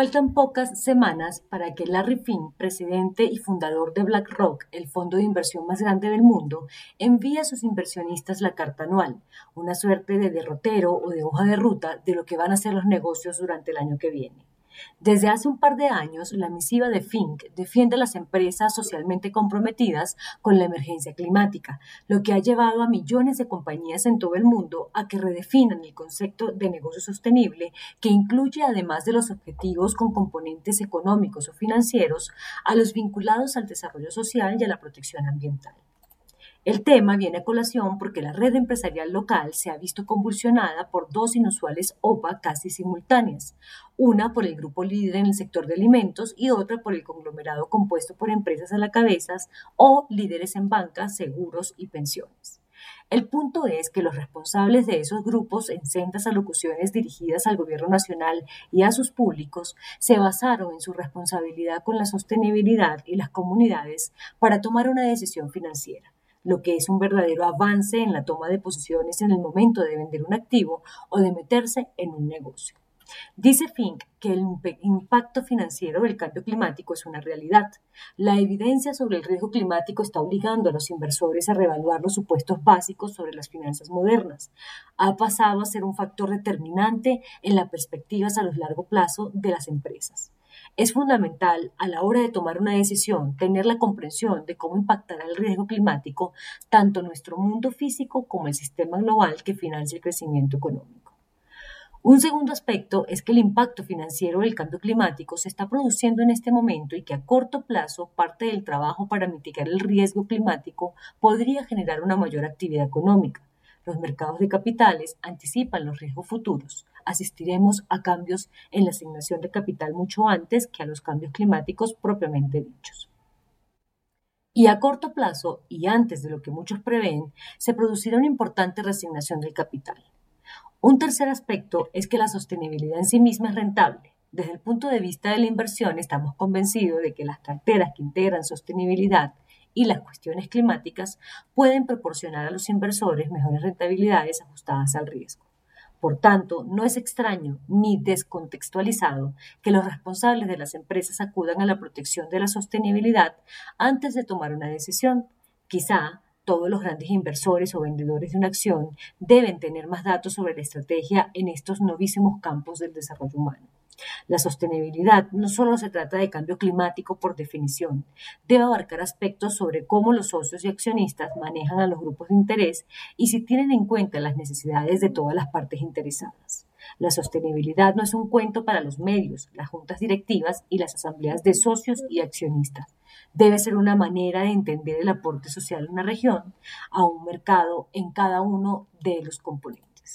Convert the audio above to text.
Faltan pocas semanas para que Larry Finn, presidente y fundador de BlackRock, el fondo de inversión más grande del mundo, envíe a sus inversionistas la carta anual, una suerte de derrotero o de hoja de ruta de lo que van a ser los negocios durante el año que viene. Desde hace un par de años, la misiva de Fink defiende a las empresas socialmente comprometidas con la emergencia climática, lo que ha llevado a millones de compañías en todo el mundo a que redefinan el concepto de negocio sostenible, que incluye, además de los objetivos con componentes económicos o financieros, a los vinculados al desarrollo social y a la protección ambiental. El tema viene a colación porque la red empresarial local se ha visto convulsionada por dos inusuales OPA casi simultáneas, una por el grupo líder en el sector de alimentos y otra por el conglomerado compuesto por empresas a la cabeza o líderes en bancas, seguros y pensiones. El punto es que los responsables de esos grupos en sendas alocuciones dirigidas al gobierno nacional y a sus públicos se basaron en su responsabilidad con la sostenibilidad y las comunidades para tomar una decisión financiera lo que es un verdadero avance en la toma de posiciones en el momento de vender un activo o de meterse en un negocio. Dice Fink que el impacto financiero del cambio climático es una realidad. La evidencia sobre el riesgo climático está obligando a los inversores a reevaluar los supuestos básicos sobre las finanzas modernas. Ha pasado a ser un factor determinante en las perspectivas a los largo plazo de las empresas. Es fundamental a la hora de tomar una decisión tener la comprensión de cómo impactará el riesgo climático tanto nuestro mundo físico como el sistema global que financia el crecimiento económico. Un segundo aspecto es que el impacto financiero del cambio climático se está produciendo en este momento y que a corto plazo parte del trabajo para mitigar el riesgo climático podría generar una mayor actividad económica. Los mercados de capitales anticipan los riesgos futuros. Asistiremos a cambios en la asignación de capital mucho antes que a los cambios climáticos propiamente dichos. Y a corto plazo, y antes de lo que muchos prevén, se producirá una importante resignación del capital. Un tercer aspecto es que la sostenibilidad en sí misma es rentable. Desde el punto de vista de la inversión, estamos convencidos de que las carteras que integran sostenibilidad y las cuestiones climáticas pueden proporcionar a los inversores mejores rentabilidades ajustadas al riesgo. Por tanto, no es extraño ni descontextualizado que los responsables de las empresas acudan a la protección de la sostenibilidad antes de tomar una decisión. Quizá todos los grandes inversores o vendedores de una acción deben tener más datos sobre la estrategia en estos novísimos campos del desarrollo humano. La sostenibilidad no solo se trata de cambio climático por definición, debe abarcar aspectos sobre cómo los socios y accionistas manejan a los grupos de interés y si tienen en cuenta las necesidades de todas las partes interesadas. La sostenibilidad no es un cuento para los medios, las juntas directivas y las asambleas de socios y accionistas. Debe ser una manera de entender el aporte social a una región, a un mercado en cada uno de los componentes.